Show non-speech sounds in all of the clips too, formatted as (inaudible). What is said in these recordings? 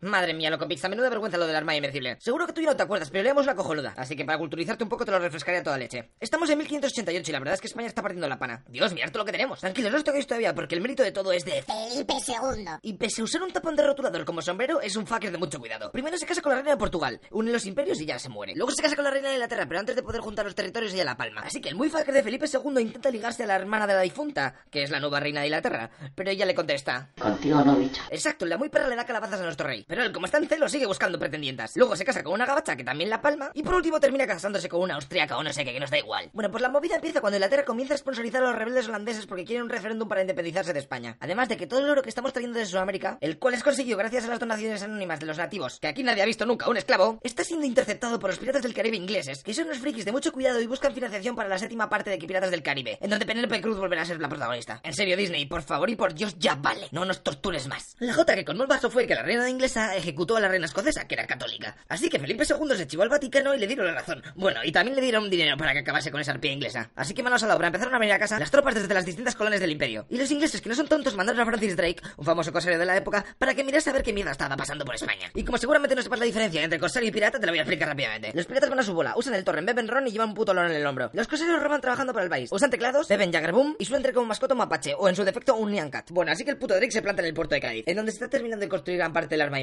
Madre mía, loco Pizza, menuda vergüenza lo del arma invencible. Seguro que tú ya no te acuerdas, pero leemos la cojoluda. Así que para culturizarte un poco te lo refrescaría toda leche. Estamos en 1588 y la verdad es que España está partiendo la pana. Dios, mirad todo lo que tenemos. Tranquilos, no os toquéis todavía, porque el mérito de todo es de Felipe II. Y pese a usar un tapón de rotulador como sombrero, es un fucker de mucho cuidado. Primero se casa con la reina de Portugal, une los imperios y ya se muere. Luego se casa con la reina de Inglaterra, pero antes de poder juntar los territorios ella la palma. Así que el muy fucker de Felipe II intenta ligarse a la hermana de la difunta, que es la nueva reina de Inglaterra. Pero ella le contesta. Contigo no, bicho. Exacto, la muy perra le da calabazas a nuestro rey. Pero él, como está en celo, sigue buscando pretendientas. Luego se casa con una gabacha que también la palma. Y por último termina casándose con una austriaca o no sé qué, que nos da igual. Bueno, pues la movida empieza cuando Inglaterra comienza a sponsorizar a los rebeldes holandeses porque quieren un referéndum para independizarse de España. Además de que todo el oro que estamos trayendo de Sudamérica, el cual es conseguido gracias a las donaciones anónimas de los nativos, que aquí nadie ha visto nunca un esclavo, está siendo interceptado por los piratas del Caribe ingleses, que son unos frikis de mucho cuidado y buscan financiación para la séptima parte de que Piratas del Caribe, en donde Penélope Cruz volverá a ser la protagonista. En serio, Disney, por favor y por Dios, ya vale, no nos tortures más. La jota que con el vaso fue que la reina inglesa ejecutó a la reina escocesa, que era católica. Así que Felipe II se chivó al Vaticano y le dieron la razón. Bueno, y también le dieron dinero para que acabase con esa arpía inglesa. Así que manos a la obra, empezaron a venir a casa las tropas desde las distintas colonias del imperio. Y los ingleses, que no son tontos, mandaron a Francis Drake, un famoso cosario de la época, para que mirase a ver qué mierda estaba pasando por España. Y como seguramente no sepas la diferencia entre cosario y pirata, te lo voy a explicar rápidamente. Los piratas van a su bola, usan el torren, beben ron y llevan un puto loro en el hombro. Los cosarios roban trabajando para el país, usan teclados, beben Jaggerboom y suelen tener como mascota un mapache, o en su defecto un Nyancat. Bueno, así que el puto Drake se planta en el puerto de Cádiz, en donde se está terminando de construir gran parte del arma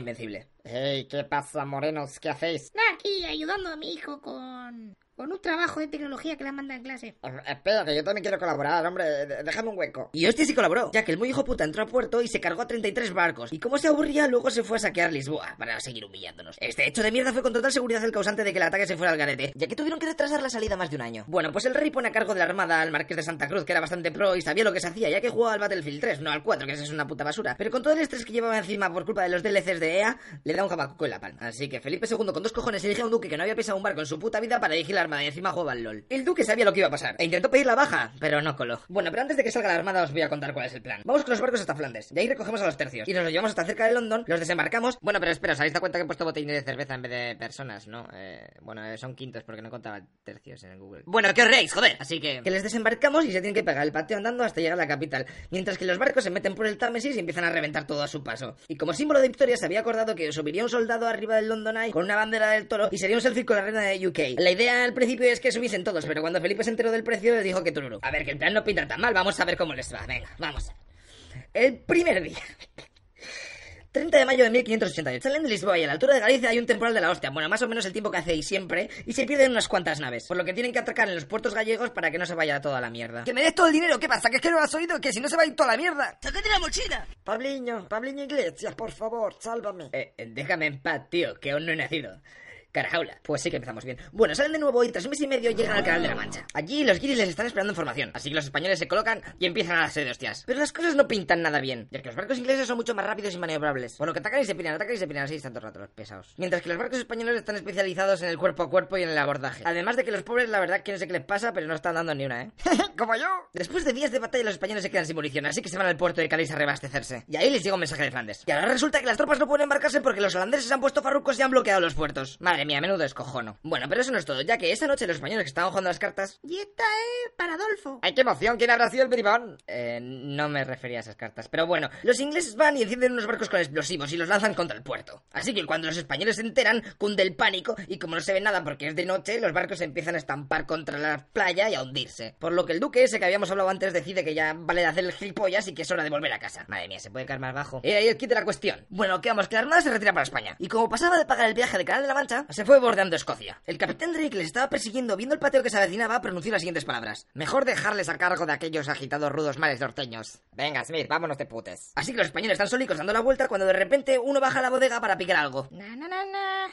Hey, ¿qué pasa, morenos? ¿Qué hacéis? Aquí ayudando a mi hijo con, con un trabajo de tecnología que le manda en clase. Eh, Espera, que yo también quiero colaborar, hombre. Déjame un hueco. Y hostia sí colaboró, ya que el muy hijo puta entró a puerto y se cargó a 33 barcos. Y como se aburría, luego se fue a saquear Lisboa para seguir humillándonos. Este hecho de mierda fue con total seguridad el causante de que el ataque se fuera al garete, ya que tuvieron que retrasar la salida más de un año. Bueno, pues el rey pone a cargo de la armada al marqués de Santa Cruz, que era bastante pro y sabía lo que se hacía, ya que jugaba al Battlefield 3, no al 4, que esa es una puta basura. Pero con todo el estrés que llevaba encima por culpa de los DLCs de EA, le da un jabacuco en la palma. Así que Felipe II con dos cojones elige a un duque que no había pisado un barco en su puta vida para dirigir la y encima jugaba al LOL. El duque sabía lo que iba a pasar e intentó pedir la baja, pero no coló. Bueno, pero antes de que salga la armada os voy a contar cuál es el plan. Vamos con los barcos hasta Flandes, de ahí recogemos a los tercios y nos los llevamos hasta cerca de London, los desembarcamos. Bueno, pero espera, os habéis dado cuenta que he puesto botellines de cerveza en vez de personas, ¿no? Eh, bueno, eh, son quintos porque no contaba tercios en el Google. Bueno, que os reís, joder. Así que que les desembarcamos y se tienen que pegar el pateo andando hasta llegar a la capital, mientras que los barcos se meten por el Támesis y empiezan a reventar todo a su paso. Y como símbolo de victoria se había acordado que subiría un soldado arriba del London Eye con una bandera del toro y sería un selfie con la reina de UK. La idea principio es que subiesen todos, pero cuando Felipe se enteró del precio les dijo que tururu. A ver, que el plan no pinta tan mal, vamos a ver cómo les va. Venga, vamos. El primer día. (laughs) 30 de mayo de 1588. Salen de Lisboa y a la altura de Galicia hay un temporal de la hostia. Bueno, más o menos el tiempo que hacéis siempre. Y se pierden unas cuantas naves. Por lo que tienen que atracar en los puertos gallegos para que no se vaya toda la mierda. ¡Que me des todo el dinero! ¿Qué pasa? ¿Que es que no has oído? ¡Que si no se va a ir toda la mierda! ¡Sácate la mochila! Pabliño, Pabliño Iglesias, por favor, sálvame. Eh, eh, déjame en paz, tío, que aún no he nacido. Carajaula. Pues sí que empezamos bien. Bueno, salen de nuevo y tras un mes y medio llegan al Canal de la Mancha. Allí los guiris les están esperando información, así que los españoles se colocan y empiezan a darse de hostias. Pero las cosas no pintan nada bien, ya que los barcos ingleses son mucho más rápidos y maniobrables. Por lo que atacan y se piran, atacan y se piran, así el rato los pesados. Mientras que los barcos españoles están especializados en el cuerpo a cuerpo y en el abordaje. Además de que los pobres, la verdad, que no sé qué les pasa, pero no están dando ni una, ¿eh? (laughs) Como yo. Después de días de batalla, los españoles se quedan sin munición, así que se van al puerto de Cádiz a reabastecerse. Y ahí les llega un mensaje de Flandes. Y ahora resulta que las tropas no pueden embarcarse porque los holandeses han puesto farrucos y han bloqueado los puertos. Madre mía, menudo escojono. Bueno, pero eso no es todo, ya que esa noche los españoles que estaban jugando las cartas. Y esta es para Adolfo. ¡Ay, qué emoción! ¿Quién habrá sido el bribón? Eh, no me refería a esas cartas. Pero bueno, los ingleses van y encienden unos barcos con explosivos y los lanzan contra el puerto. Así que cuando los españoles se enteran, cunde el pánico y como no se ve nada porque es de noche, los barcos empiezan a estampar contra la playa y a hundirse. Por lo que el duque, ese que habíamos hablado antes, decide que ya vale de hacer el gilipollas y que es hora de volver a casa. Madre mía, se puede caer más bajo. Y ahí kit de la cuestión. Bueno, quedamos que la armada se retira para España. Y como pasaba de pagar el viaje de Canal de la Mancha, se fue bordeando Escocia. El capitán Drake les estaba persiguiendo, viendo el pateo que se avecinaba, pronunció las siguientes palabras. Mejor dejarles a cargo de aquellos agitados rudos males norteños. Venga, Smith, vámonos de putes. Así que los españoles están solicos dando la vuelta cuando de repente uno baja a la bodega para picar algo. Na, na, na, na.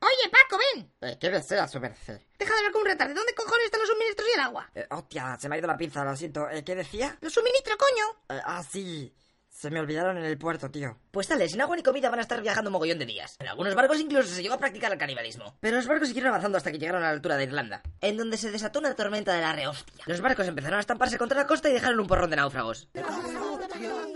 Oye, Paco, ven. Eh, ¿Qué desea su merced? Deja de hablar con un retarde. ¿Dónde cojones están los suministros y el agua? Eh, hostia, se me ha ido la pinza, lo siento. Eh, ¿Qué decía? Los suministros, coño. Eh, ah, sí. Se me olvidaron en el puerto, tío. Pues tal, sin agua ni comida van a estar viajando un mogollón de días. En algunos barcos incluso se llegó a practicar el canibalismo. Pero los barcos siguieron avanzando hasta que llegaron a la altura de Irlanda, en donde se desató una tormenta de la rehostia. Los barcos empezaron a estamparse contra la costa y dejaron un porrón de náufragos.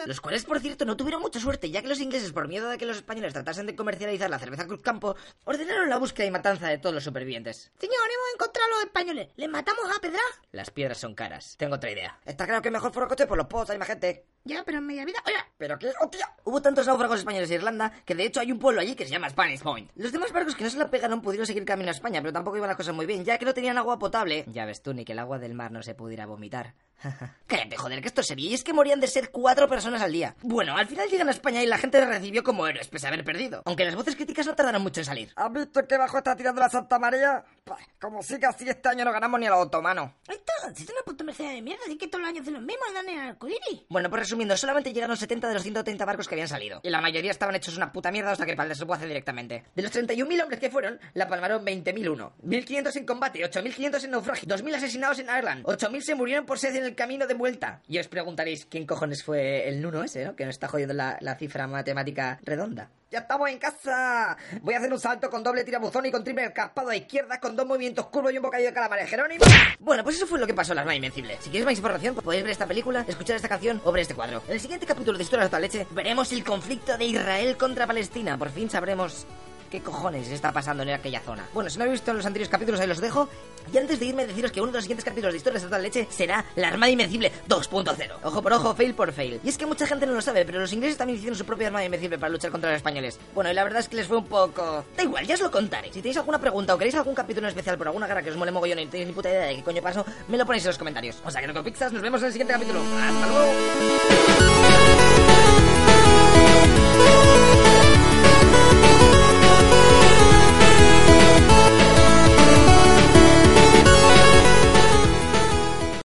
Los cuales, por cierto, no tuvieron mucha suerte, ya que los ingleses, por miedo de que los españoles tratasen de comercializar la cerveza Cruz Campo, ordenaron la búsqueda y matanza de todos los supervivientes. Señor, hemos encontrado a los españoles. ¿Les matamos a pedra? Las piedras son caras. Tengo otra idea. Está claro que mejor fuera coche por los pozos, hay más gente. Ya, pero en media vida. Oiga, Pero qué, hostia. Hubo tantos náufragos españoles en Irlanda que de hecho hay un pueblo allí que se llama Spanish Point. Los demás barcos que no se la pegaron pudieron seguir camino a España, pero tampoco iban las cosas muy bien, ya que no tenían agua potable. Ya ves tú, ni que el agua del mar no se pudiera vomitar. (laughs) Cállate, joder, que esto es serio. Y es que morían de ser cuatro personas al día. Bueno, al final llegan a España y la gente les recibió como héroes, pese a haber perdido. Aunque las voces críticas no tardaron mucho en salir. ¿Has visto que bajo está tirando la Santa María? Pues, como siga así, este año no ganamos ni a los otomanos. esto es una puta merced de mierda. Así que todos los años de los mismos dan en el arcoíris. Bueno, pues resumiendo, solamente llegaron 70 de los 130 barcos que habían salido. Y la mayoría estaban hechos una puta mierda hasta que el se puede hacer directamente. De los 31.000 hombres que fueron, la palmaron 20.001. 1.500 en combate, 8.500 en naufragio, 2.000 asesinados en Ireland, 8.000 se murieron por sed en el camino de vuelta. Y os preguntaréis quién cojones fue el Nuno ese, ¿no? Que nos está jodiendo la, la cifra matemática redonda. ¡Ya estamos en casa! Voy a hacer un salto con doble tirabuzón y con triple caspado a izquierda con dos movimientos curvos y un bocadillo de calamares. ¡Jerónimo! Bueno, pues eso fue lo que pasó en la Armada Invencible. Si quieres más información, podéis ver esta película, escuchar esta canción o ver este cuadro. En el siguiente capítulo de Historia de la Leche veremos el conflicto de Israel contra Palestina. Por fin sabremos qué cojones está pasando en aquella zona. Bueno, si no habéis visto los anteriores capítulos, ahí los dejo. Y antes de irme, deciros que uno de los siguientes capítulos de Historias de Total Leche será La Armada Invencible 2.0. Ojo por ojo, fail por fail. Y es que mucha gente no lo sabe, pero los ingleses también hicieron su propia Armada Invencible para luchar contra los españoles. Bueno, y la verdad es que les fue un poco... Da igual, ya os lo contaré. Si tenéis alguna pregunta o queréis algún capítulo especial por alguna guerra que os mole mogollón y no tenéis ni puta idea de qué coño pasó, me lo ponéis en los comentarios. O sea que no con Pixas, nos vemos en el siguiente capítulo. ¡Hasta luego!